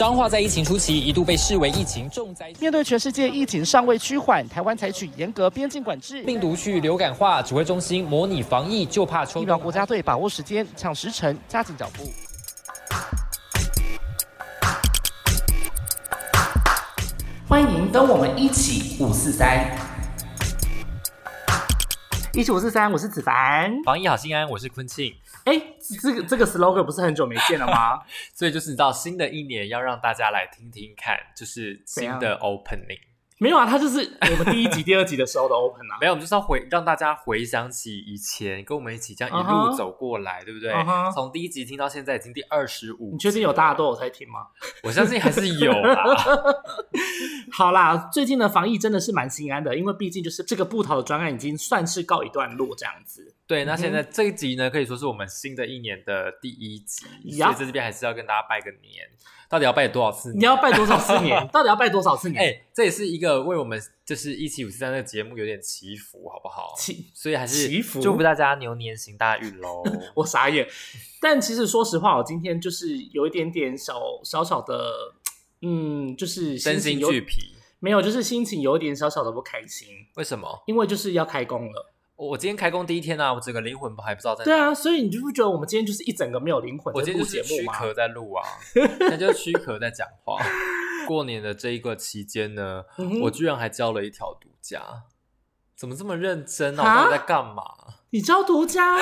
彰化在疫情初期一度被视为疫情重灾，面对全世界疫情尚未趋缓，台湾采取严格边境管制，病毒去流感化，指挥中心模拟防疫，就怕抽疫苗国家队把握时间，抢时辰，加紧脚步。欢迎跟我们一起五四三，一起五四三，我是子凡。防疫好心安，我是坤庆。哎，这个这个 slogan 不是很久没见了吗？所以就是你知道，新的一年要让大家来听听看，就是新的 opening。没有啊，它就是我们第一集、第二集的时候的 open 啊。没有，我们就是要回让大家回想起以前跟我们一起这样一路走过来，对不对？从第一集听到现在已经第二十五。你确定有大家都有在听吗？我相信还是有啦。好啦，最近的防疫真的是蛮心安的，因为毕竟就是这个布桃的专案已经算是告一段落这样子。对，那现在这一集呢，可以说是我们新的一年的第一集，所以在这边还是要跟大家拜个年。到底要拜多少次？你要拜多少次年？到底要拜多少次年？哎，这也是一个为我们就是一七五四三的节目有点祈福，好不好？祈，所以还是祈福，祝福大家牛年行大运喽！我傻眼。但其实说实话，我今天就是有一点点小小小的，嗯，就是身心俱疲，没有，就是心情有一点小小的不开心。为什么？因为就是要开工了。我今天开工第一天啊，我整个灵魂还不知道在。对啊，所以你就不觉得我们今天就是一整个没有灵魂？我今天就是躯壳在录啊，那就是躯壳在讲话。过年的这一个期间呢，我居然还交了一条独家，怎么这么认真啊？我到底在干嘛？你交独家？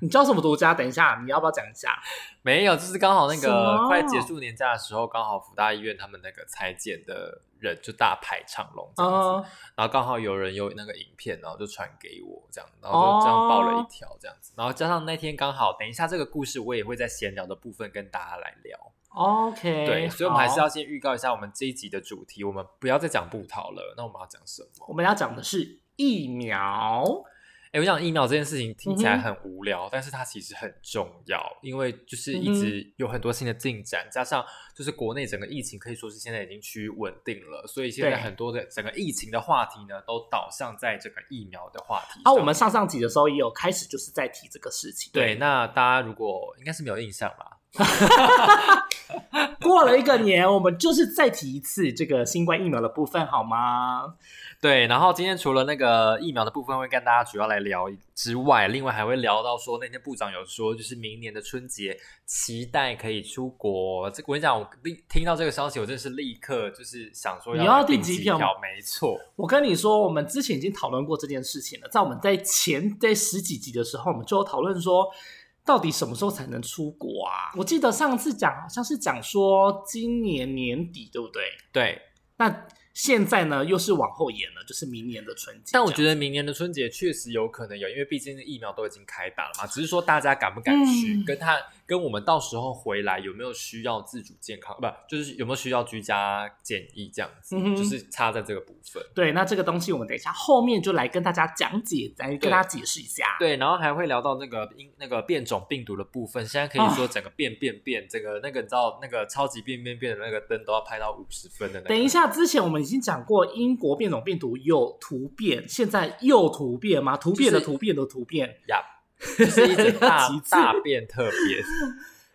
你交 什么独家？等一下，你要不要讲一下？没有，就是刚好那个快结束年假的时候，刚好福大医院他们那个裁剪的人就大排长龙这样子，然后刚好有人有那个影片，然后就传给我这样，然后就这样报了一条这样子，然后加上那天刚好，等一下这个故事我也会在闲聊的部分跟大家来聊。OK，对，所以我们还是要先预告一下我们这一集的主题，我们不要再讲布桃了，那我们要讲什么？我们要讲的是疫苗。哎，我想疫苗这件事情听起来很无聊，但是它其实很重要，因为就是一直有很多新的进展，加上就是国内整个疫情可以说是现在已经趋于稳定了，所以现在很多的整个疫情的话题呢，都导向在这个疫苗的话题。啊，我们上上集的时候也有开始就是在提这个事情。对，那大家如果应该是没有印象吧？过了一个年，我们就是再提一次这个新冠疫苗的部分，好吗？对，然后今天除了那个疫苗的部分会跟大家主要来聊之外，另外还会聊到说那天部长有说，就是明年的春节期待可以出国。这我跟你讲，我立听到这个消息，我真是立刻就是想说要订机票。没错，我跟你说，我们之前已经讨论过这件事情了，在我们在前在十几集的时候，我们就有讨论说，到底什么时候才能出国啊？我记得上次讲好像是讲说今年年底，对不对？对，那。现在呢，又是往后延了，就是明年的春节。但我觉得明年的春节确实有可能有，因为毕竟疫苗都已经开打了嘛。只是说大家敢不敢去，跟他。跟我们到时候回来有没有需要自主健康？不，就是有没有需要居家检疫这样子，就是差在这个部分。对，那这个东西我们等一下后面就来跟大家讲解，来跟大家解释一下。对，然后还会聊到那个因那个变种病毒的部分。现在可以说整个变变变，整个那个你知道那个超级变变变的那个灯都要拍到五十分的。等一下，之前我们已经讲过英国变种病毒有突变，现在又突变吗？突变的突变的突变呀。是一种大 大变特别。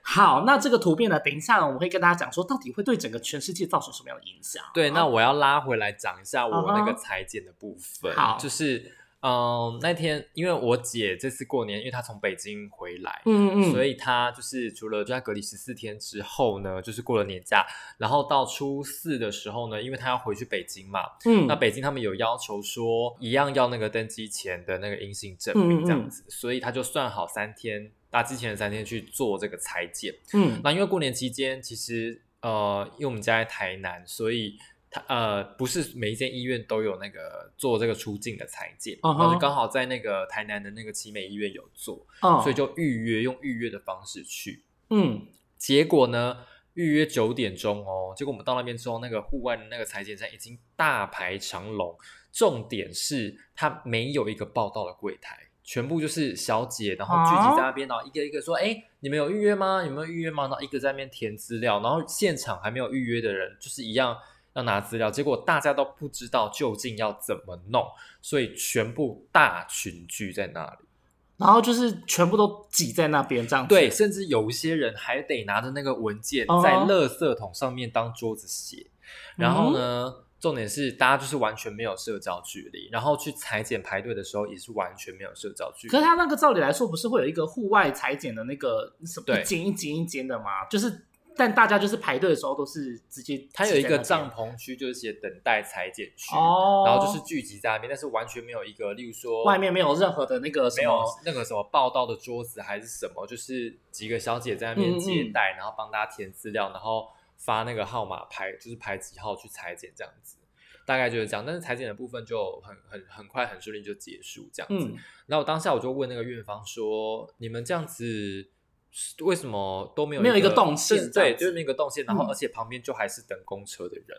好，那这个图片呢？等一下，我们会跟大家讲说，到底会对整个全世界造成什么样的影响？对，那我要拉回来讲一下我那个裁剪的部分。好，就是。嗯，那天因为我姐这次过年，因为她从北京回来，嗯嗯，所以她就是除了就在隔离十四天之后呢，就是过了年假，然后到初四的时候呢，因为她要回去北京嘛，嗯，那北京他们有要求说一样要那个登机前的那个阴性证明这样子，所以她就算好三天搭机前的三天去做这个裁剪，嗯，那因为过年期间其实呃，因为我们家在台南，所以。他呃不是每一间医院都有那个做这个出境的裁剪，然后就刚好在那个台南的那个奇美医院有做，所以就预约用预约的方式去，嗯，结果呢预约九点钟哦，结果我们到那边之后，那个户外的那个裁剪站已经大排长龙，重点是他没有一个报到的柜台，全部就是小姐，然后聚集在那边，然后一个一个说，哎，你们有预约吗？有没有预约吗？然后一个在那边填资料，然后现场还没有预约的人就是一样。要拿资料，结果大家都不知道究竟要怎么弄，所以全部大群聚在那里。然后就是全部都挤在那边这样子。对，甚至有一些人还得拿着那个文件哦在垃圾桶上面当桌子写。然后呢，重点是大家就是完全没有社交距离，然后去裁剪排队的时候也是完全没有社交距离。可是他那个照理来说，不是会有一个户外裁剪的那个什么一间一间一间的吗？就是，但大家就是排队的时候都是直接它有一个帐篷区，就是写等待裁剪区，哦，然后就是聚集在那边，但是完全没有一个，例如说外面没有任何的那个什没有么那个什么报道的桌子还是什么，就是几个小姐在那边嗯嗯接待，然后帮大家填资料，然后发那个号码牌，就是排几号去裁剪这样子，大概就是这样。但是裁剪的部分就很很很快很顺利就结束这样子。嗯，然后我当下我就问那个院方说：“你们这样子为什么都没有没有一个个动线就是对，就是没有一个动线，然后嗯而且旁边就还是等公车的人，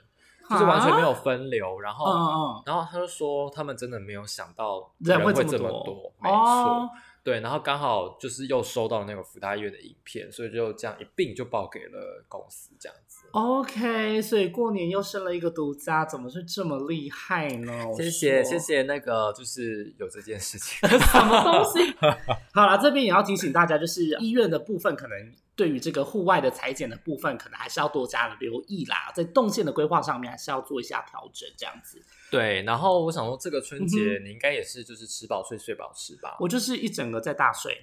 就是完全没有分流，然后。嗯嗯然后他就说，他们真的没有想到人会会这这么多多，没哦错，对。然后刚好就是又收到那个福大医院的影片，所以就这样一并就报给了公司，这样子。，OK，所以过年又生了一个独家，怎么是这么厉害呢？我谢谢说谢谢那个就是有这件事情，什么东西？好了，这边也要提醒大家，就是医院的部分，可能对于这个户外的裁剪的部分，可能还是要多加留意啦，在动线的规划上面还是要做一下调整，这样子。对。然后我想说，这个春节嗯你应该也是就是吃饱睡睡饱吃吧？我就是一整个在大睡，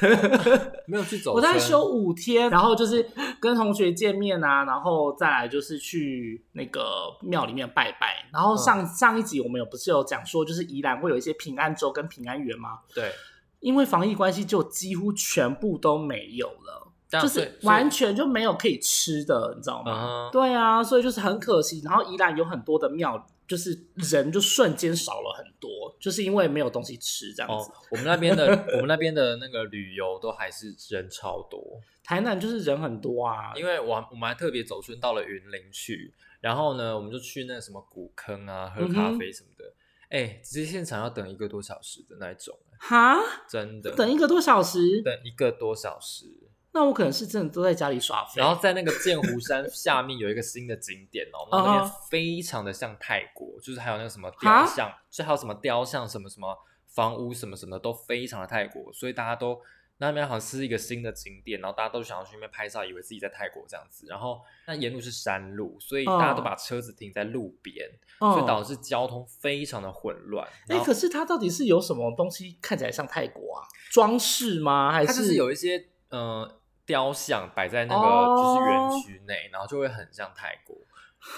没有去走我在村休五天，然后就是跟同学见面啊，然后再来就是去那个庙里面拜拜。然后上、上一集我们有不是有讲说，就是宜兰会有一些平安粥跟平安园吗？对，因为防疫关系，就几乎全部都没有了。就是完全就没有可以吃的，你知道吗？对啊，所以就是很可惜。然后宜兰有很多的庙，就是人就瞬间少了很多，就是因为没有东西吃这样哦子。，我们那边的我们那边的那个旅游都还是人超多，台南就是人很多啊，因为我我们还特别走村到了云林去，然后呢，我们就去那什么古坑啊，喝咖啡什么的。哎、直接现场要等一个多小时的那一种，哈，真的等一个多小时，等一个多小时。那我可能是真的都在家里耍废。然后在那个剑湖山下面有一个新的景点哦，然后那边非常的像泰国，就是还有那个什么雕像，就还有什么雕像什么什么房屋什么什么都非常的泰国，所以大家都那边好像是一个新的景点，然后大家都想要去那边拍照，以为自己在泰国这样子。然后那沿路是山路，所以大家都把车子停在路边，嗯，所以导致交通非常的混乱。哎、然后可是它到底是有什么东西看起来像泰国啊？装饰吗？还是有一些呃雕像摆在那个哦就是园区内，然后就会很像泰国。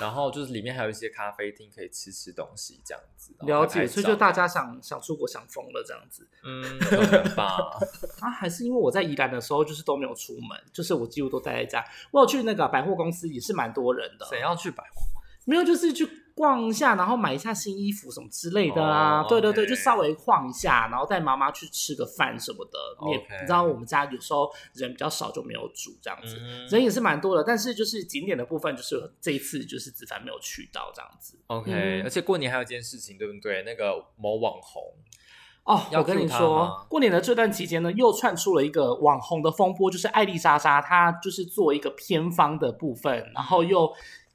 然后就是里面还有一些咖啡厅可以吃吃东西这样子。了解，所以就大家想想出国想疯了这样子嗯，可能吧。啊？还是因为我在宜兰的时候就是都没有出门，就是我几乎都待在家。我有去那个百货公司，也是蛮多人的。谁要去百货？没有，就是去逛一下，然后买一下新衣服什么之类的啊。哦对对对就稍微晃一下，然后带妈妈去吃个饭什么的。你也 OK 你知道我们家有时候人比较少，就没有煮这样子。嗯人也是蛮多的，但是就是景点的部分，就是这一次就是子凡没有去到这样子。，OK、嗯而且过年还有一件事情，对不对？那个某网红，哦，要我跟你说吗，过年的这段期间呢，又窜出了一个网红的风波，就是艾丽莎莎，她就是做一个偏方的部分，然后又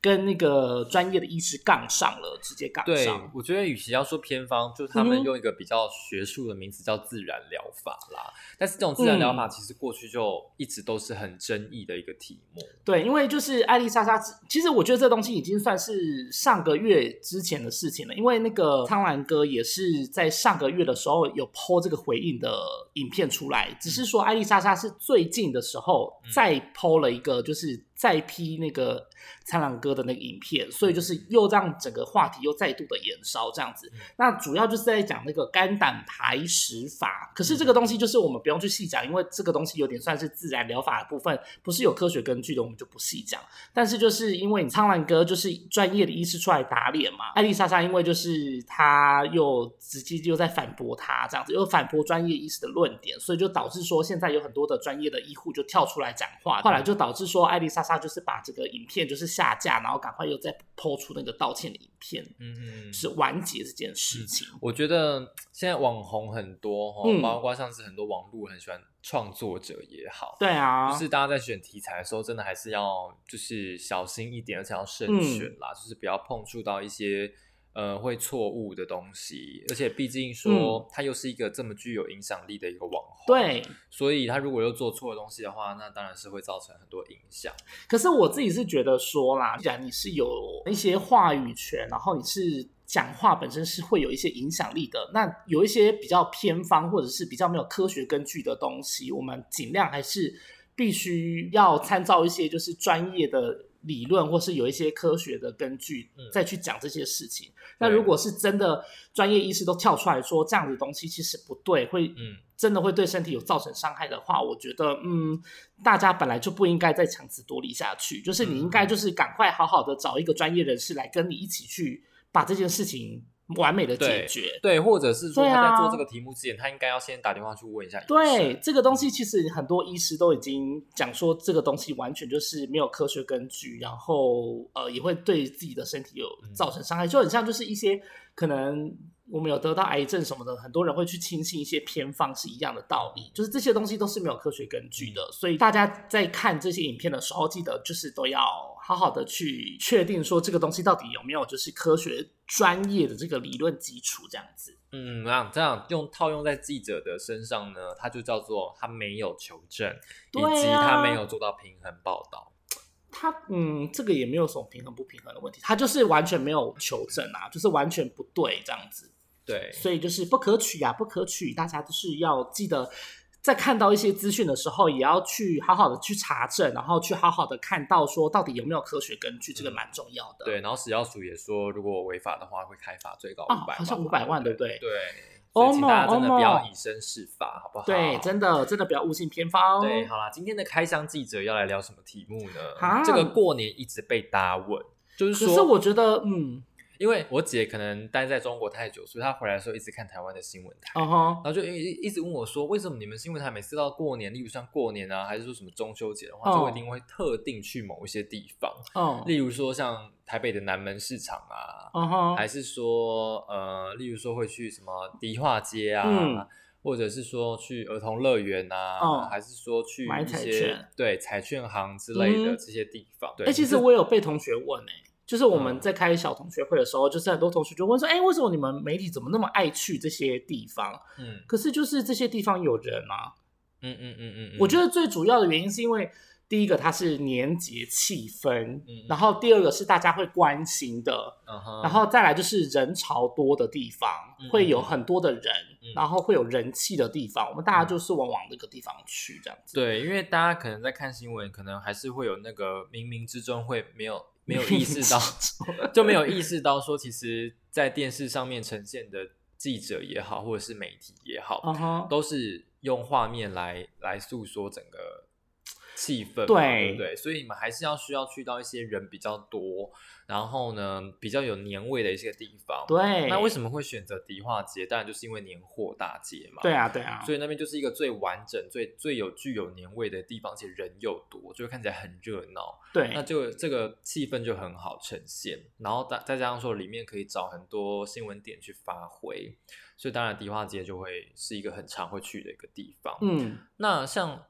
跟那个专业的医师杠上了，直接杠对上。我觉得与其要说偏方，就是他们用一个比较学术的名词叫自然疗法啦。但是这种自然疗嗯法其实过去就一直都是很争议的一个题目。对，因为就是艾丽莎莎，其实我觉得这东西已经算是上个月之前的事情了。因为那个苍兰哥也是在上个月的时候有 PO 这个回应的影片出来，只是说艾丽莎莎是最近的时候嗯再 PO 了一个，就是再批那个苍兰哥的那个影片，所以就是又让整个话题又再度的延烧这样子。嗯那主要就是在讲那个肝胆排石法，可是这个东西就是我们不用去细讲，因为这个东西有点算是自然疗法的部分，不是有科学根据的，我们就不细讲。但是就是因为你苍兰哥就是专业的医师出来打脸嘛，艾丽莎莎因为就是他又直接又在反驳他这样子，又反驳专业医师的论点，所以就导致说现在有很多的专业的医护就跳出来讲话，后来就导致说艾丽莎莎就是把这个影片就是下架，然后赶快又再抛出那个道歉的影片，嗯嗯，是完结这件事情。我觉得现在网红很多哈，嗯包括上次很多网络很喜欢创作者也好，对啊，就是大家在选题材的时候，真的还是要就是小心一点，而且要慎嗯选啦，就是不要碰触到一些呃会错误的东西，而且毕竟嗯说他又是一个这么具有影响力的一个网红，，对，所以他如果又做错的东西的话，那当然是会造成很多影响。可是我自己是觉得说啦，既然你是有一些话语权，然后你是讲话本身是会有一些影响力的，那有一些比较偏方或者是比较没有科学根据的东西，我们尽量还是必须要参照一些就是专业的理论，或是有一些科学的根据嗯再去讲这些事情。那如果是真的专业医师都跳出来说这样子的东西其实不对，会嗯，真的会对身体有造成伤害的话，我觉得，嗯，大家本来就不应该再强词夺理下去，就是你应该就是赶快好好的找一个专业人士来跟你一起去把这件事情完美的解决。对，或者是说他在做这个题目之前，他应该要先打电话去问一下医生。对这个东西，其实很多医师都已经讲说，这个东西完全就是没有科学根据，然后呃也会对自己的身体有造成伤害，就很像就是一些可能我们有得到癌症什么的，很多人会去轻信一些偏方是一样的道理，就是这些东西都是没有科学根据的，所以大家在看这些影片的时候，记得就是都要好好的去确定说这个东西到底有没有就是科学专业的这个理论基础这样子。嗯，这样这样用套用在记者的身上呢，他就叫做他没有求证，以及啊他没有做到平衡报道。他嗯，这个也没有什么平衡不平衡的问题，他就是完全没有求证啊，就是完全不对这样子，对，所以就是不可取啊，不可取，大家都是要记得，在看到一些资讯的时候，也要去好好的去查证，然后去好好的看到说到底有没有科学根据，这个蛮重要的。对，然后食药署也说，如果违法的话，会开罚最高啊五百好像五百万对对不对对，所以请大家真的不要以身试法，好不好？对，真的真的不要误信偏方。对，好啦，今天的开箱记者要来聊什么题目呢？啊这个过年一直被大家问，就是可是，我觉得，嗯，因为我姐可能待在中国太久，所以她回来的时候一直看台湾的新闻台。然后就一一直问我说，为什么你们新闻台每次到过年，例如像过年啊，还是说什么中秋节的话，哦就一定会特定去某一些地方，嗯，例如说像台北的南门市场啊，还是说呃，例如说会去什么迪化街啊，嗯或者是说去儿童乐园啊，哦还是说去买彩一些券对彩券行之类的嗯这些地方。对，哎、其实我有被同学问哎、就是我们嗯。在开小同学会的时候，就是很多同学就问说，哎、为什么你们媒体怎么那么爱去这些地方？嗯。可是就是这些地方有人啊。嗯嗯嗯嗯嗯，我觉得最主要的原因是因为第一个它是年节气氛，嗯然后第二个是大家会关心的，嗯，然后再来就是人潮多的地方，嗯会有很多的人，嗯。然后会有人气的地方，我们大家就是往往那个地方去这样子。对，因为大家可能在看新闻，可能还是会有那个冥冥之中会没有没有意识到，就没有意识到说，其实，在电视上面呈现的记者也好，或者是媒体也好，都是用画面来来诉说整个气氛嘛，对不对？所以你们还是要需要去到一些人比较多，然后呢比较有年味的一些地方。，对，那为什么会选择迪化街？当然就是因为年货大街嘛。对啊，对啊，所以那边就是一个最完整、最最有具有年味的地方，而且人又多，就会看起来很热闹。对，那就这个气氛就很好呈现，然后再再加上说里面可以找很多新闻点去发挥，所以当然迪化街就会是一个很常会去的一个地方。嗯。那像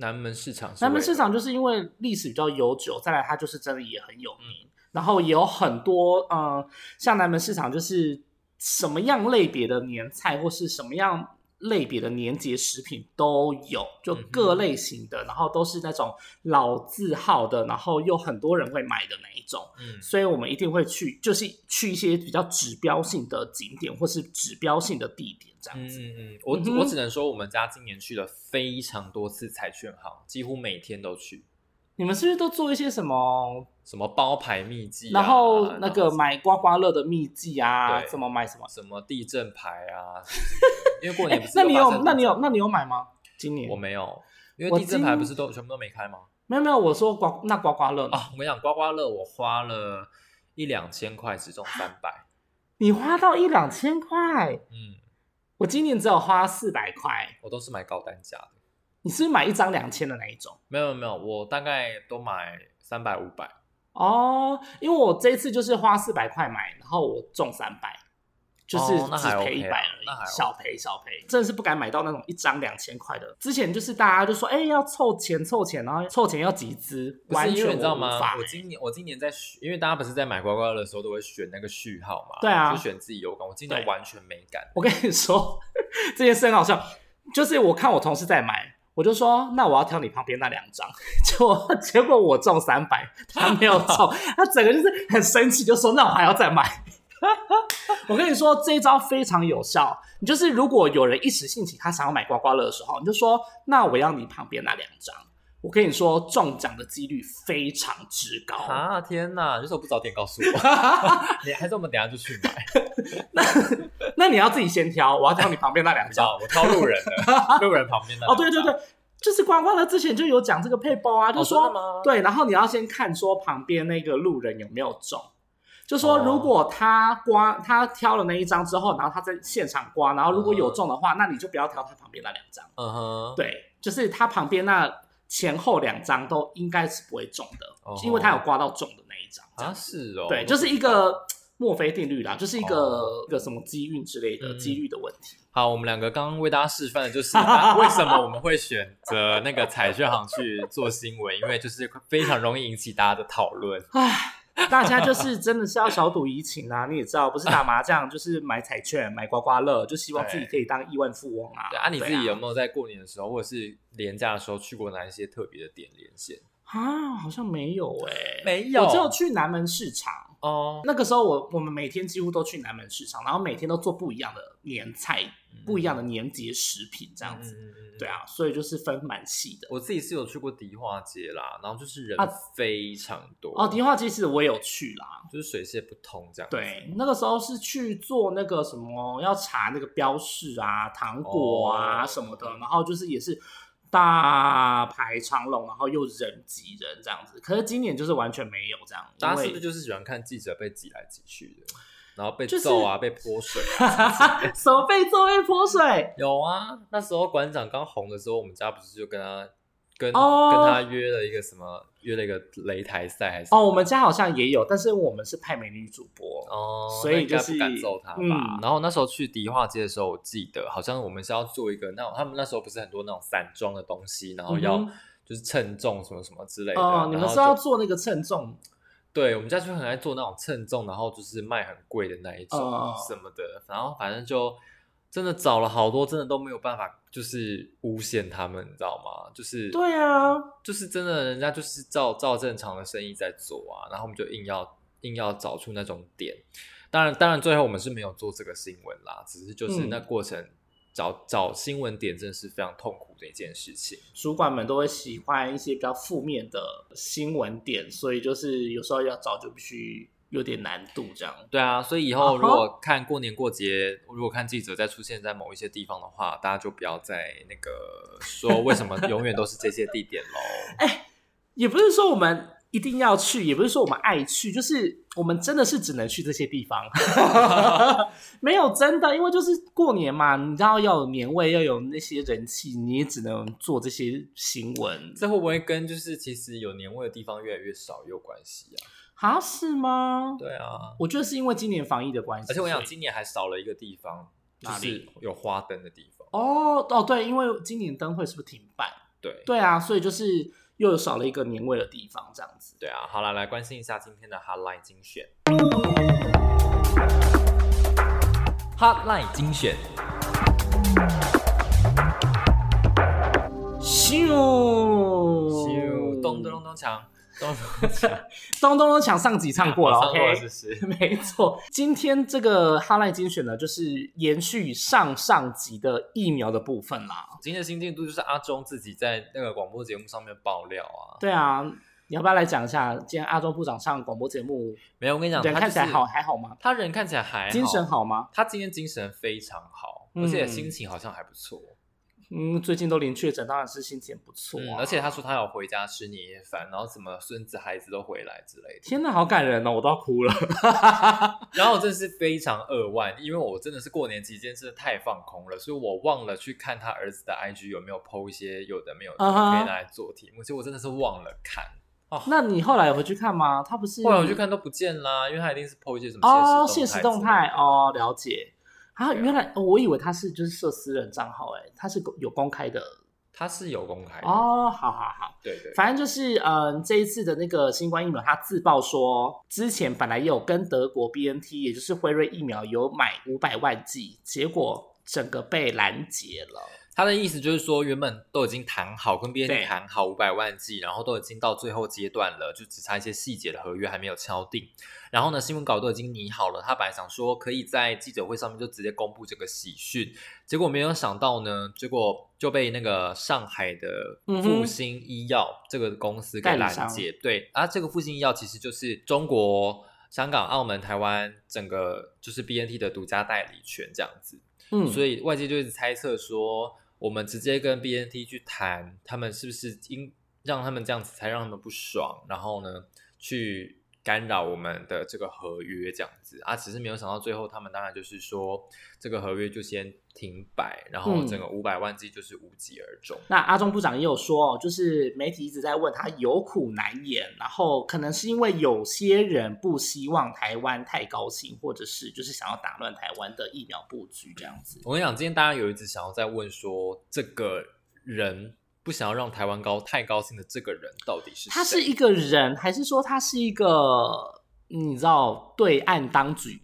南门市场南门市场就是因为历史比较悠久，再来它就是真的也很有嗯。名，然后也有很多呃，像南门市场就是什么样类别的年菜或是什么样类别的年节食品都有，就各类型的，然后都是那种老字号的，然后又很多人会买的那一种，嗯所以我们一定会去，就是去一些比较指标性的景点或是指标性的地点这样子。嗯嗯嗯，我嗯我只能说我们家今年去了非常多次彩券行，几乎每天都去，你们是不是都做一些什么 什么包牌秘籍、啊，然后那个买刮刮乐的秘籍啊，对怎么买什么？什么地震牌啊 因为过年不是那你有那你有那你有买吗？今年我没有，因我为地震牌不是都全部都没开吗？没有没有，我说刮那刮刮乐呢？啊，我跟你讲，刮刮乐我花了一两千块，只中三百。你花到一两千块，嗯，我今年只有花四百块。我都是买高单价的。你是不是买一张两千的那一种？没有没有，我大概都买三百五百。哦，因为我这一次就是花四百块买，然后我中三百，就是只赔一百而已，OK 小赔小赔，真的是不敢买到那种一张两千块的。之前就是大家就说，哎、要凑钱凑钱，然后凑钱要集资，完全知道吗？我今年我今年在选，因为大家不是在买刮刮乐的时候都会选那个序号嘛，对啊就选自己有感。我今年完全没感，我跟你说，这件事很好笑，就是我看我同事在买，我就说那我要挑你旁边那两张，结果结果我中三百，他没有中，他整个就是很生气，就说那我还要再买。我跟你说，这一招非常有效。你就是如果有人一时兴起，他想要买刮刮乐的时候，你就说那我要你旁边那两张。我跟你说，中奖的几率非常之高。啊天哪！你为什么不早点告诉我？你还是我们等一下就去买？那你要自己先挑，我要挑你旁边那两张。我挑路人的，路人旁边的。哦，对对对，，就是刮刮乐之前就有讲这个配包啊，就说、对，然后你要先看说旁边那个路人有没有中，就说哦如果他刮他挑了那一张之后，然后他在现场刮，然后如果有中的话，那你就不要挑他旁边那两张，嗯哼，对，就是他旁边那前后两张都应该是不会中的，哦因为他有刮到中的那一张，啊是哦，对，就是一个。墨菲定律啦，就是一个、个什么机运之类的嗯几率的问题。好，我们两个刚刚为大家示范的就是啊为什么我们会选择那个彩券行去做新闻，因为就是非常容易引起大家的讨论。唉，大家就是真的是要小赌怡情啊！你也知道，不是打麻将就是买彩券、买刮刮乐，就希望自己可以当亿万富翁啊！对啊，你自己有啊没有在过年的时候，或者是年假的时候去过哪一些特别的点连线？啊？好像没有哎、没我只有去南门市场。哦，那个时候我我们每天几乎都去南门市场，然后每天都做不一样的年菜、不一样的年节食品这样子。对啊，所以就是分蛮细的。我自己是有去过迪化街啦，然后就是人啊非常多哦，迪化街其实我有去啦。就是水泄不通这样子。对，那个时候是去做那个什么，要查那个标示啊、糖果啊哦什么的，然后就是也是大排长龙，然后又人挤人这样子。可是今年就是完全没有这样，大家是不是就是喜欢看记者被挤来挤去的，然后被就是揍啊、被泼水啊？什么被揍被泼水？有啊，那时候馆长刚红的时候，我们家不是就跟他跟、哦跟他约了一个什么，约了一个擂台赛还是哦，我们家好像也有，但是我们是派美女主播。哦，所以就是不敢揍他吧。嗯然后那时候去迪化街的时候，我记得好像我们是要做一个那种，他们那时候不是很多那种散装的东西，然后要就是称重什么什么之类的。哦，你们是要做那个称重对，我们家就很爱做那种称重，然后就是卖很贵的那一种、哦什么的，然后反正就真的找了好多，真的都没有办法，就是诬陷他们，你知道吗？就是对啊，就是真的，人家就是照照正常的生意在做啊，然后我们就硬要硬要找出那种点。当然，当然最后我们是没有做这个新闻啦，只是就是嗯那过程、找找新闻点真的是非常痛苦的一件事情。主管们都会喜欢一些比较负面的新闻点，所以就是有时候要找就必须有点难度这样。对啊，所以以后如果看过年过节，如果看记者再出现在某一些地方的话，大家就不要再那个 说为什么永远都是这些地点喽。也不是说我们一定要去，也不是说我们爱去，就是我们真的是只能去这些地方。没有真的，因为就是过年嘛，你知道要有年味，要有那些人气，你也只能做这些新闻。这会不会跟就是其实有年味的地方越来越少有关系啊？啊，是吗？对啊，我觉得是因为今年防疫的关系，而且我想今年还少了一个地方，就是有花灯的地方。哦哦对，因为今年灯会是不是停办？对对啊，所以就是又有少了一个年味的地方，这样子。对啊，好了，来关心一下今天的 Hotline 精选。Hotline 精选，咻咻，咚咚咚咚锵，咚咚，咚咚咚抢上集唱过了，OK，没错。今天这个哈赖精选呢，就是延续上上集的疫苗的部分啦。今天的新进度就是阿忠自己在那个广播节目上面爆料啊。对啊，你要不要来讲一下今天阿中部长上广播节目，没有，我跟你讲，他看起来好还好吗？他人看起来还精神，好吗？他今天精神非常好，而且心情好像还不错。嗯，最近都零确诊，当然是心情不错、啊嗯，而且他说他有回家吃年夜饭，然后什么孙子孩子都回来之类的。天哪，好感人哦，我都要哭了。然后我真的是非常扼腕，因为我真的是过年期间真的太放空了，所以我忘了去看他儿子的 IG 有没有 PO 一些有的没有的可以拿来做题目，其实我真的是忘了看。那你后来有回去看吗？他不是后来我去看都不见啦，因为他一定是 PO 一些什么哦，现实动态哦，了解。啊，原来、哦我以为他是就是设私人账号，哎，他是有公开的他是有公开的，哦。好好好，对对，反正就是嗯，这一次的那个新冠疫苗，他自曝说，之前本来也有跟德国 B N T，也就是辉瑞疫苗有买五百万剂，结果整个被拦截了。他的意思就是说，原本都已经谈好，跟 B N T 谈好五百万计，然后都已经到最后阶段了，就只差一些细节的合约还没有敲定。然后呢，新闻稿都已经拟好了，他本来想说可以在记者会上面就直接公布这个喜讯，结果没有想到呢，结果就被那个上海的嗯复兴医药这个公司给拦截。对，啊，这个复兴医药其实就是中国。香港、澳门、台湾整个就是 B N T 的独家代理权这样子，嗯，所以外界就一直猜测说，我们直接跟 BNT 去谈，他们是不是应让他们这样子才让他们不爽，然后呢去干扰我们的这个合约这样子啊，只是没有想到最后他们当然就是说这个合约就先停摆，然后嗯整个五百万计就是无疾而终。那阿中部长也有说哦，就是媒体一直在问他有苦难言，然后可能是因为有些人不希望台湾太高兴，或者是就是想要打乱台湾的疫苗布局这样子。我跟你讲，今天大家有一直想要在问说，这个人不想要让台湾高太高兴的这个人到底是谁？他是一个人，还是说他是一个你知道对岸当局，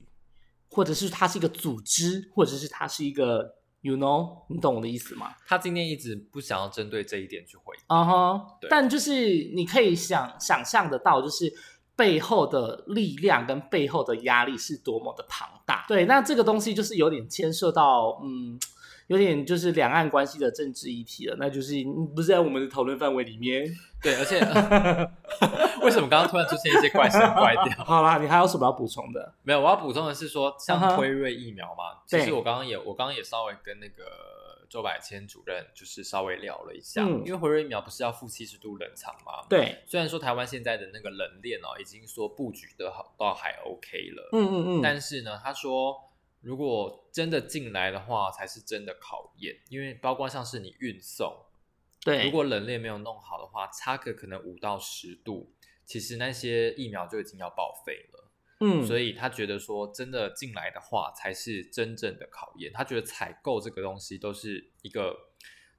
或者是他是一个组织，或者是他是一个 you know，你懂我的意思吗？他今天一直不想要针对这一点去回应。啊哈对，但就是你可以想想象得到，就是背后的力量跟背后的压力是多么的庞大。对，那这个东西就是有点牵涉到，嗯，有点就是两岸关系的政治议题了，那就是嗯不是在我们的讨论范围里面。对，而且 为什么刚刚突然出现一些怪声 怪调？好啦，你还有什么要补充的？没有，我要补充的是说，嗯像哼辉瑞疫苗嘛，其对实我刚刚也我刚刚也稍微跟那个周百千主任就是稍微聊了一下，嗯因为辉瑞疫苗不是要负七十度冷藏吗？，对，虽然说台湾现在的那个冷链哦，已经说布局的好到还 OK 了，嗯嗯嗯，但是呢，他说如果真的进来的话，才是真的考验，因为包括像是你运送，对，如果冷链没有弄好的话，差个可能五到十度，其实那些疫苗就已经要报废了。嗯，所以他觉得说，真的进来的话，才是真正的考验。他觉得采购这个东西都是一个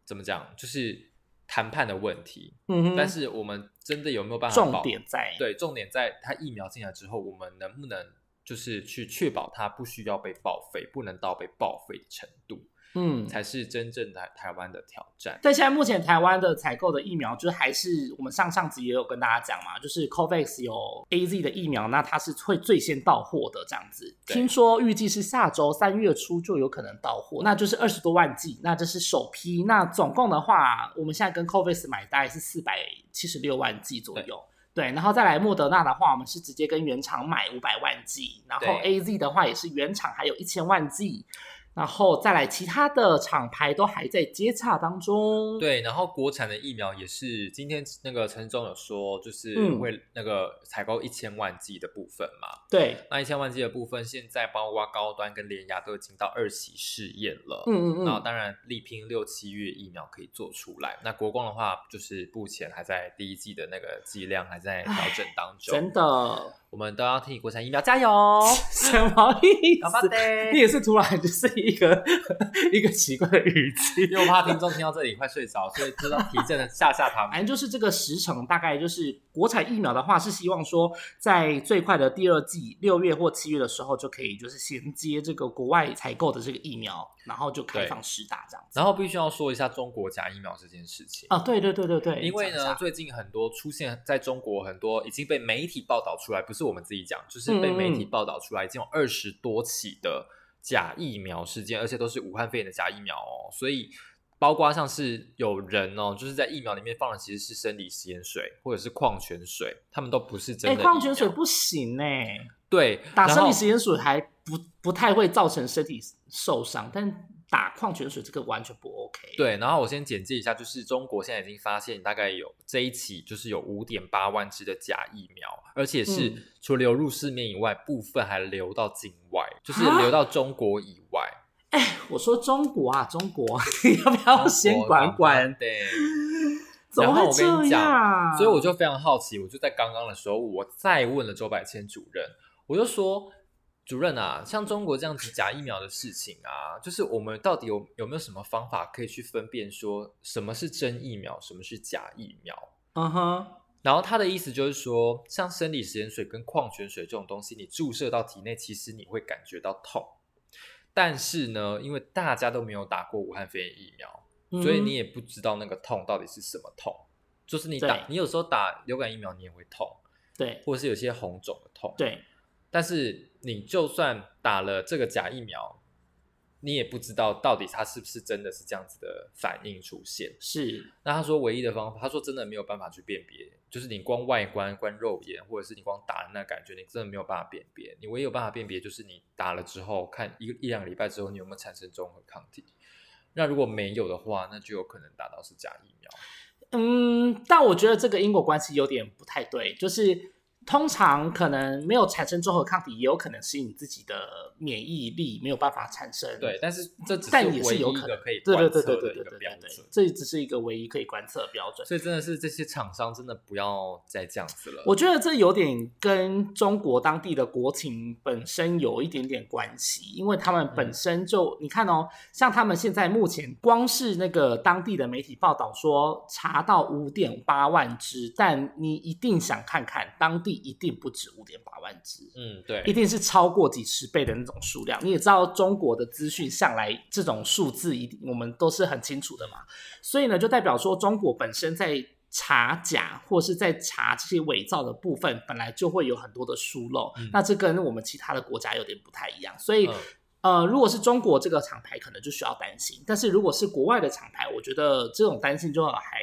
怎么讲，就是谈判的问题。嗯，但是我们真的有没有办法保重点在对，重点在它疫苗进来之后，我们能不能就是去确保它不需要被报废，不能到被报废的程度，嗯，才是真正的台湾的挑战。但现在目前台湾的采购的疫苗，就是还是我们上上集也有跟大家讲嘛，就是 COVAX 有 AZ 的疫苗，那它是会最先到货的这样子。听说预计是下周三月初就有可能到货，那就是二十多万剂，那这是首批。那总共的话，我们现在跟 COVAX 买大概是四百七十六万剂左右。对，然后再来莫德纳的话，我们是直接跟原厂买五百万剂，然后 AZ 的话也是原厂还有一千万剂，然后再来其他的厂牌都还在接洽当中。对，然后国产的疫苗也是，今天那个陈总有说，就是嗯会那个采购一千万剂的部分嘛。对，那一千万剂的部分，现在包括高端跟联雅都已经到二期试验了。嗯嗯嗯，那当然，力拼六七月疫苗可以做出来。那国光的话，就是目前还在第一季的那个剂量还在调整当中。真的，我们都要替国产疫苗加油！什么意思？也是突然就是一个 一个奇怪的语气。因为我怕听众听到这里快睡着，所以知道提振的吓吓他们。反正就是这个时程，大概就是国产疫苗的话，是希望说在最快的第二季六月或七月的时候，就可以就是衔接这个国外采购的这个疫苗，然后就开放十打这样子。然后必须要说一下中国假疫苗这件事情。啊，对对对对对，因为呢，最近很多出现在中国很多已经被媒体报道出来，不是我们自己讲，就是被媒体报道出来，已经有二十多起的假疫苗事件，而且都是武汉肺炎的假疫苗哦。所以，包括像是有人哦，就是在疫苗里面放的其实是生理食盐水或者是矿泉水，他们都不是真哎，的。矿泉水不行呢、对，打生理食盐水还不不太会造成身体受伤，但打矿泉水这个完全不 OK。，对，然后我先简介一下，就是中国现在已经发现大概有这一起，就是有五点八万支的假疫苗，而且是嗯除了流入市面以外，部分还流到境外，就是啊流到中国以外。哎我说中国啊，中国，你 要不要先管管？对，然后我跟你讲？所以我就非常好奇，我就在刚刚的时候，我再问了周百千主任，我就说。主任啊，像中国这样子假疫苗的事情啊，就是我们到底有有没有什么方法可以去分辨说什么是真疫苗，什么是假疫苗？嗯哼，然后他的意思就是说，像生理食盐水跟矿泉水这种东西，你注射到体内，其实你会感觉到痛。但是呢，因为大家都没有打过武汉肺炎疫苗，所以你也不知道那个痛到底是什么痛。就是你打，你有时候打流感疫苗，你也会痛，对或者是有些红肿的痛。对，但是你就算打了这个假疫苗，你也不知道到底它是不是真的是这样子的反应出现。是，那他说唯一的方法，他说真的没有办法去辨别，就是你光外观、光肉眼，或者是你光打的那感觉，你真的没有办法辨别。你唯一有办法辨别，就是你打了之后，看一个一两个礼拜之后，你有没有产生综合抗体。那如果没有的话，那就有可能打到是假疫苗。嗯，但我觉得这个因果关系有点不太对，就是通常可能没有产生综合抗体，也有可能是你自己的免疫力没有办法产生。对，但是这只但也是有可能对对对对对对对对。这只是一个唯一可以观测的标准。所以真的是这些厂商真的不要再这样子了。我觉得这有点跟中国当地的国情本身有一点点关系，因为他们本身就、你看哦，像他们现在目前光是那个当地的媒体报道说查到五点八万只，但你一定想看看，当地一定不止五点八万只。嗯，对一，定是超过几十倍的那种数量。你也知道，中国的资讯向来这种数字一定我们都是很清楚的嘛，所以呢，就代表说中国本身在查假或是在查这些伪造的部分，本来就会有很多的疏漏。嗯那这跟我们其他的国家有点不太一样，所以。嗯呃，如果是中国这个厂牌，可能就需要担心；但是如果是国外的厂牌，我觉得这种担心就还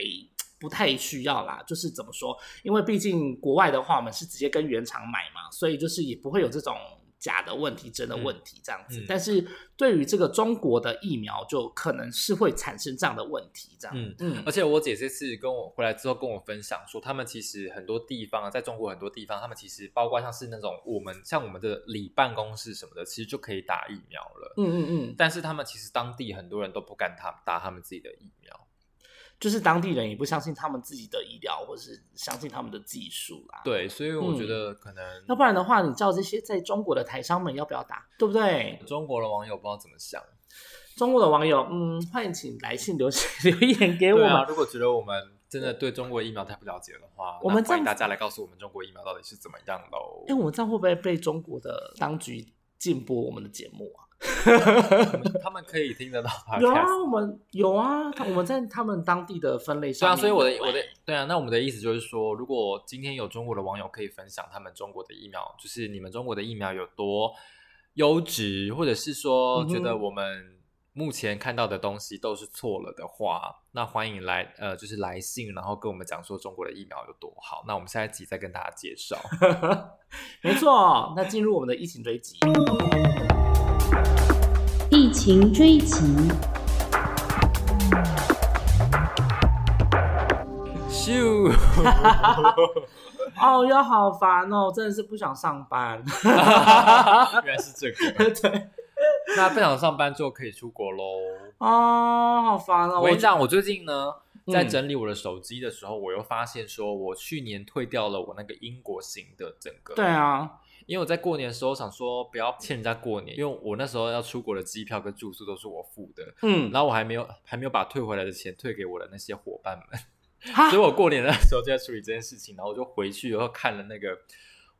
不太需要啦。就是怎么说？因为毕竟国外的话，我们是直接跟原厂买嘛，所以就是也不会有这种假的问题、真的问题这样子。嗯但是对于这个中国的疫苗，就可能是会产生这样的问题，这样。嗯嗯而且我姐这次跟我回来之后跟我分享说，他们其实很多地方啊，在中国很多地方，他们其实包括像是那种我们像我们的里办公室什么的，其实就可以打疫苗了。嗯嗯嗯，但是他们其实当地很多人都不敢打打他们自己的疫苗。就是当地人也不相信他们自己的医疗，或是相信他们的技术啦。。对，所以我觉得可能要不然的话，你叫这些在中国的台商们要不要打，对不对？中国的网友不知道怎么想。中国的网友，嗯，欢迎请来信留 留言给我们。啊，如果觉得我们真的对中国疫苗太不了解的话，我们欢迎大家来告诉我们中国疫苗到底是怎么样的哦哎、。我们这样会不会被中国的当局禁播我们的节目啊？他们他们可以听得到 podcast。有啊，我们有啊，他我们在他们当地的分类上对啊，上所以我的我的欸对啊，那我们的意思就是说，如果今天有中国的网友可以分享他们中国的疫苗，就是你们中国的疫苗有多优质，或者是说觉得我们目前看到的东西都是错了的话，那欢迎来呃，就是来信，然后跟我们讲说中国的疫苗有多好。那我们下一集再跟大家介绍。没错。那进入我们的疫情追击，疫情追击，咻，哦，又好烦哦，真的是不想上班。原来是这个。对，那不想上班就可以出国喽。哦，好烦哦。我跟你讲，我最近呢，在嗯整理我的手机的时候，我又发现说，我去年退掉了我那个英国行的整个。对，啊，因为我在过年的时候想说不要欠人家过年，因为我那时候要出国的机票跟住宿都是我付的，嗯，然后我还没有还没有把退回来的钱退给我的那些伙伴们，所以我过年的时候就在处理这件事情，然后我就回去然后看了那个。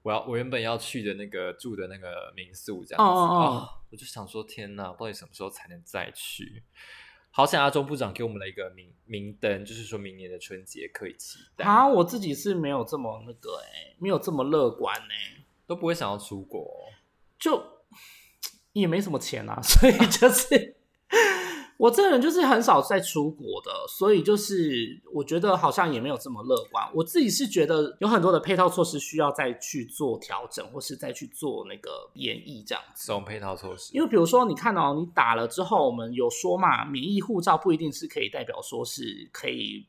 我要我原本要去的那个住的那个民宿，这样子哦哦哦啊我就想说，天哪，到底什么时候才能再去？好想阿中部长给我们了一个明明灯，就是说明年的春节可以期待，啊，我自己是没有这么那个哎、没有这么乐观哎、都不会想要出国哦、就也没什么钱啊，所以就是我这个人就是很少在出国的，所以就是我觉得好像也没有这么乐观。我自己是觉得有很多的配套措施需要再去做调整，或是再去做那个演绎这样子这。种配套措施，因为比如说，你看哦，你打了之后，我们有说嘛，免疫护照不一定是可以代表说是可以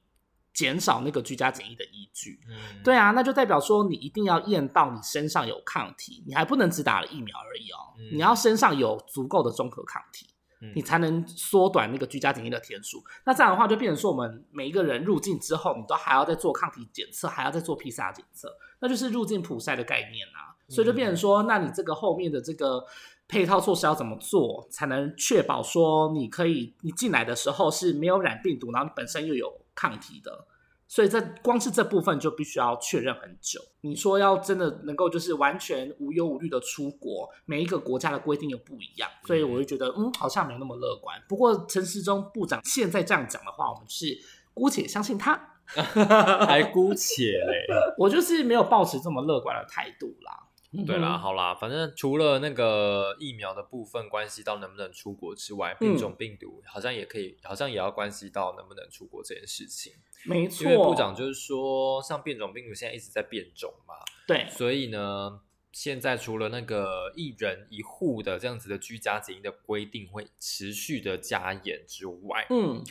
减少那个居家检疫的依据。嗯，对啊，那就代表说你一定要验到你身上有抗体，你还不能只打了疫苗而已哦，嗯你要身上有足够的综合抗体，嗯你才能缩短那个居家检疫的天数。那这样的话，就变成说我们每一个人入境之后，你都还要再做抗体检测，还要再做 PCR 检测，那就是入境普筛的概念啊。所以就变成说，那你这个后面的这个配套措施要怎么做，才能确保说你可以你进来的时候是没有染病毒，然后你本身又有抗体的。所以这光是这部分就必须要确认很久。你说要真的能够就是完全无忧无虑的出国，每一个国家的规定又不一样，所以我就觉得嗯，好像没那么乐观。不过陈时中部长现在这样讲的话，我们是姑且相信他。还姑且嘞，我就是没有抱持这么乐观的态度啦。对啦，好啦，反正除了那个疫苗的部分关系到能不能出国之外，变种病毒好像也可以，好像也要关系到能不能出国这件事情。没错。因为部长就是说，像变种病毒现在一直在变种嘛，对，所以呢，现在除了那个一人一户的这样子的居家检疫的规定会持续的加严之外，嗯，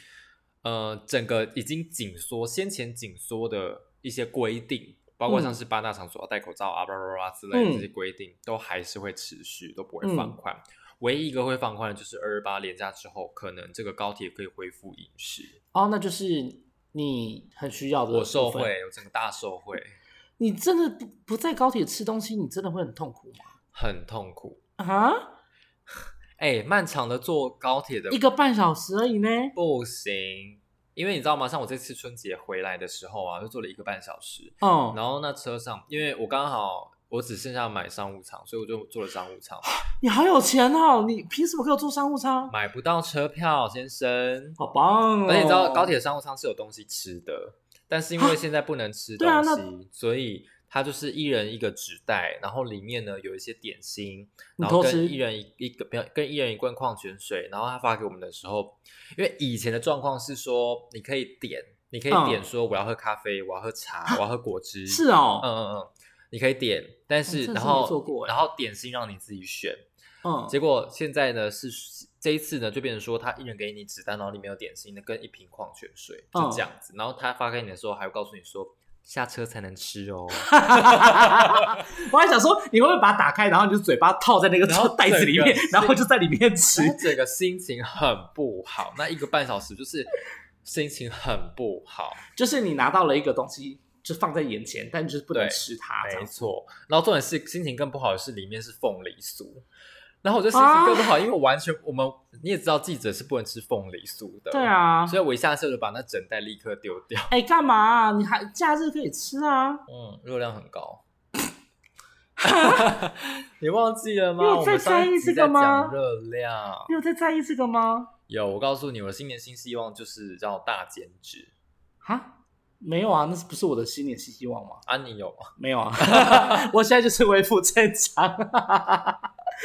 呃，整个已经紧缩，先前紧缩的一些规定，包括像是八大场所要戴口罩啊、巴拉巴拉之类的这些规定，都还是会持续，都不会放宽。唯一一个会放宽的就是二二八连假之后，可能这个高铁可以恢复饮食。哦，那就是你很需要的。我受惠，。我整个大受惠，你真的不不在高铁吃东西，你真的会很痛苦吗？很痛苦。啊，哎、漫长的坐高铁的一个半小时而已呢。不行，因为你知道吗？像我这次春节回来的时候啊，就坐了一个半小时，嗯，然后那车上，因为我刚好我只剩下买商务舱，所以我就坐了商务舱，你好有钱哦！你凭什么给我坐商务舱？买不到车票，先生。好棒哦！而且你知道高铁商务舱是有东西吃的，但是因为现在不能吃东西，那所以它就是一人一个纸袋，然后里面呢有一些点心，然后跟一人一一个不要跟一人一罐矿泉水，然后他发给我们的时候，因为以前的状况是说你可以点，你可以嗯点说我要喝咖啡，我要喝茶，我要喝果汁，是哦，嗯嗯嗯，你可以点，但是、然后然后点心让你自己选，嗯，结果现在呢是这一次呢就变成说他一人给你纸袋，然后里面有点心的跟一瓶矿泉水，就嗯这样子，然后他发给你的时候还会告诉你说下车才能吃哦，我还想说，你会不会把它打开，然后你就嘴巴套在那个 然后袋子里面然后就在里面吃然？后整个心情很不好，那一个半小时就是心情很不好，就是你拿到了一个东西，就放在眼前，但就是不能吃它。没错。然后重点是心情更不好的是里面是凤梨酥。然后我就心情更不好，因为我完全我们你也知道记者是不能吃凤梨酥的，对，啊，所以我一下车就把那整袋立刻丢掉。哎，干嘛啊？你还假日可以吃啊？嗯，热量很高。你忘记了吗？你有在在意这个吗热量。你有在在意这个吗？有，我告诉你，我的新年新希望就是要大减脂。哈，没有啊，那是不是我的新年新希望吗？啊，你有吗？没有啊，我现在就是恢复正常。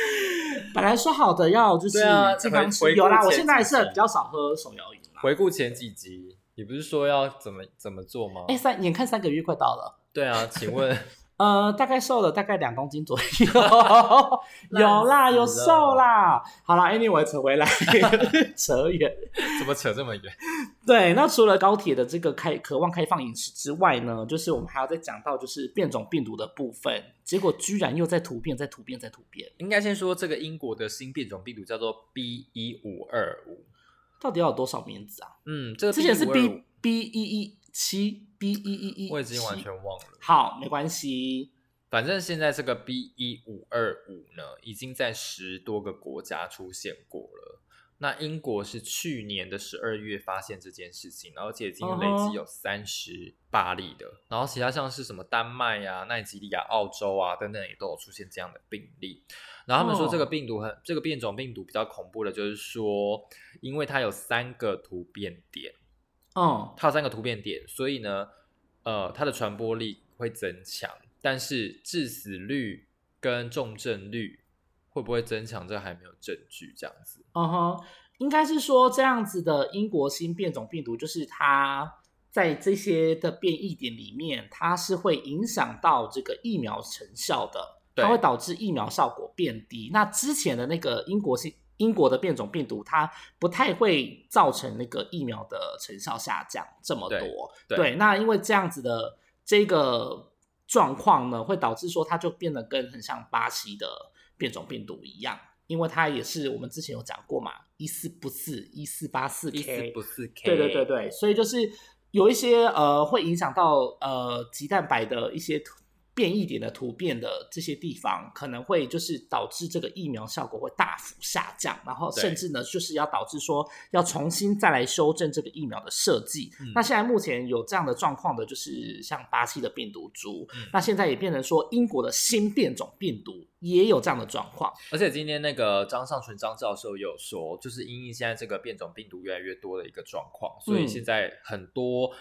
本来说好的要就是对啊健康吃，回有啦，我现在还是比较少喝手摇饮啦。回顾前几集，你不是说要怎么怎么做吗？哎，三眼看三个月快到了，对啊，请问呃，大概瘦了大概两公斤左右，有啦，有瘦啦。好啦 a n y w a y 扯回来，扯远。怎么扯这么远？对，那除了高铁的这个开渴望开放饮食之外呢，就是我们还要再讲到就是变种病毒的部分，结果居然又在突变，在突变，在突变，应该先说这个英国的新变种病毒叫做 B 一五二五。到底要有多少名字啊？嗯，这个之前是 B B B 一一七 B 一一一，我已经完全忘了。好，没关系。反正现在这个 B 一五二五呢，已经在十多个国家出现过了。那英国是去年的十二月发现这件事情，而且已经累积有三十八例的。然后其他像是什么丹麦啊、奈及利亚、澳洲啊等等，也都有出现这样的病例。然后他们说哦这个病毒很，这个变种病毒比较恐怖的，就是说，因为它有三个突变点，嗯，它有三个突变点，所以呢，呃，它的传播力会增强，但是致死率跟重症率会不会增强，这还没有证据。这样子，嗯哼，应该是说这样子的英国新变种病毒，就是它在这些的变异点里面，它是会影响到这个疫苗成效的，它会导致疫苗效果变低。那之前的那个英国新英国的变种病毒，它不太会造成那个疫苗的成效下降这么多。对那因为这样子的这个状况呢，会导致说它就变得跟很像巴西的变种病毒一样，因为它也是我们之前有讲过嘛，一四不四一四八四 K，不四 K，对对对对，所以就是有一些呃会影响到呃鸡蛋白的一些突变异点的突变的这些地方，可能会就是导致这个疫苗效果会大幅下降，然后甚至呢，就是要导致说要重新再来修正这个疫苗的设计。嗯那现在目前有这样的状况的，就是像巴西的病毒株，嗯那现在也变成说英国的新变种病毒也有这样的状况。而且今天那个张尚存张教授有说，就是因应现在这个变种病毒越来越多的一个状况，所以嗯现在很多。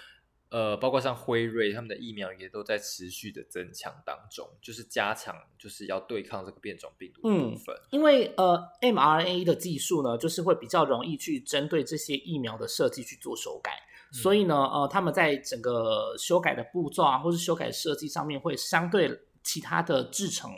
呃，包括像辉瑞他们的疫苗也都在持续的增强当中，就是加强，就是要对抗这个变种病毒的部分。因为呃，mRNA 的技术呢，就是会比较容易去针对这些疫苗的设计去做修改，所以呢，呃，他们在整个修改的步骤啊，或是修改设计上面，会相对其他的制成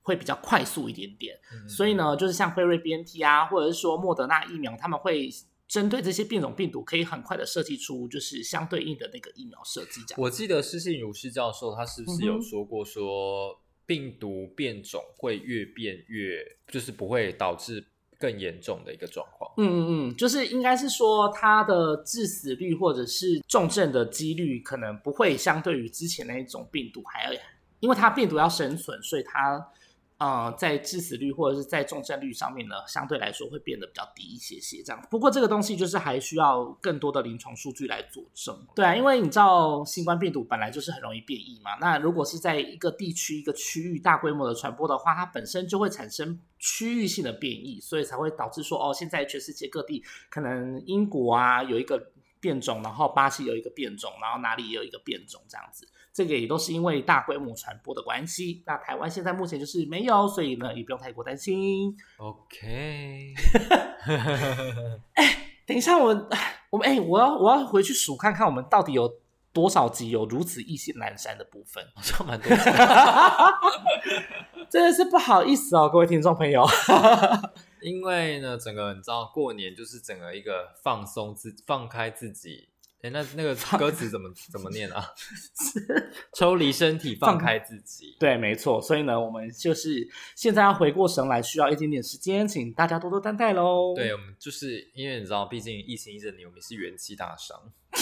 会比较快速一点点。嗯所以，呢，就是像辉瑞 BNT 啊，或者是说莫德纳疫苗，他们会针对这些变种病毒，可以很快的设计出就是相对应的那个疫苗设计。这样，我记得施信如施教授他是不是有说过说病毒变种会越变越，就是不会导致更严重的一个状况？嗯嗯嗯，就是应该是说它的致死率或者是重症的几率，可能不会相对于之前那一种病毒还要，因为它病毒要生存，所以它呃在致死率或者是在重症率上面呢，相对来说会变得比较低一些些这样。不过这个东西就是还需要更多的临床数据来佐证。对啊，因为你知道新冠病毒本来就是很容易变异嘛，那如果是在一个地区一个区域大规模的传播的话，它本身就会产生区域性的变异，所以才会导致说哦，现在全世界各地可能英国啊有一个变种，然后巴西有一个变种，然后哪里也有一个变种这样子。这个也都是因为大规模传播的关系。那台湾现在目前就是没有，所以呢也不用太过担心。OK，等一下我们我们哎、我要我要回去数看看我们到底有多少集有如此意兴阑珊的部分。好像蛮多的。真的是不好意思哦，各位听众朋友。因为呢，整个你知道过年就是整个一个放松自放开自己。哎，那那个歌词怎么怎么念啊？抽离身体，放开自己。对，没错。所以呢，我们就是现在要回过神来，需要一点点时间，请大家多多担待喽。对，我们就是因为你知道，毕竟疫情一整年，我们是元气大伤。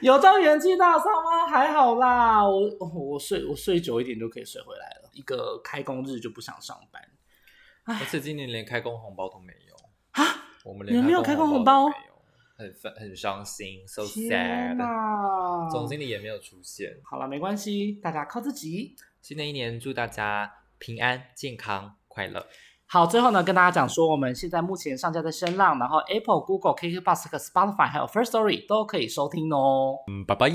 有到元气大伤吗？还好啦，我哦我睡我睡久一点就可以睡回来了。一个开工日就不想上班而且今年连开工红包都没有啊！我们连没有开工工红包都没有，很烦很伤心，so sad。哪！总经理也没有出现。好了，没关系，大家靠自己。新的一年，祝大家平安、健康、快乐。好，最后呢，跟大家讲说，我们现在目前上架在声浪，然后 Apple、Google、KKBox、Spotify 还有 First Story 都可以收听哦。嗯，拜拜。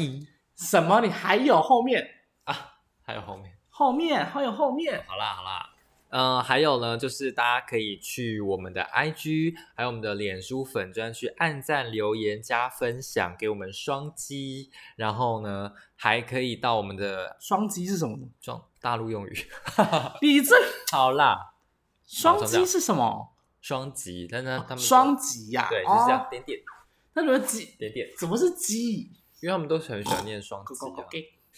什么？你还有后面啊？还有后面。后面还有后面？好啦好啦，嗯、还有呢，就是大家可以去我们的 IG，还有我们的脸书粉专去按赞、留言、加分享，给我们双击。然后呢，还可以到我们的双击是什么？装大陆用语，你这好啦，双击是什么？双击，但是他们双击呀、对，就是这样，哦、点点那你们击点点，怎么是鸡？因为他们都很喜欢念双击。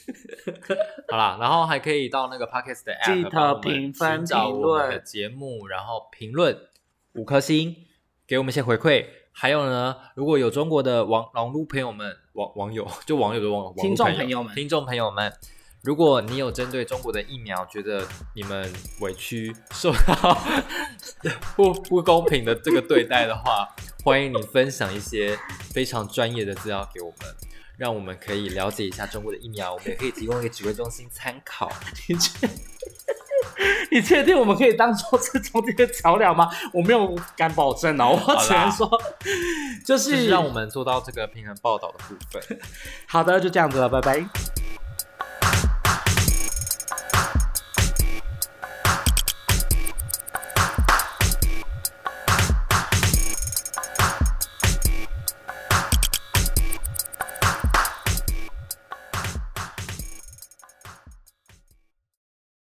给 好啦，然后还可以到那个 Podcast 的 App 记得评分评我们的论。节目，然后评论五颗星，给我们一些回馈。还有呢，如果有中国的网网络朋友们、网网友就网友的网网听众朋朋友们 听众朋友们，如果你有针对中国的疫苗，觉得你们委屈受到 不不公平的这个对待的话，欢迎你分享一些非常专业的资料给我们，让我们可以了解一下中国的疫苗，我们也可以提供给指挥中心参考。你确你确定我们可以当做这中间的桥梁吗？我没有敢保证哦，我只能说，就就是是让我们做到这个平衡报道的部分。好的，就这样子了，拜拜。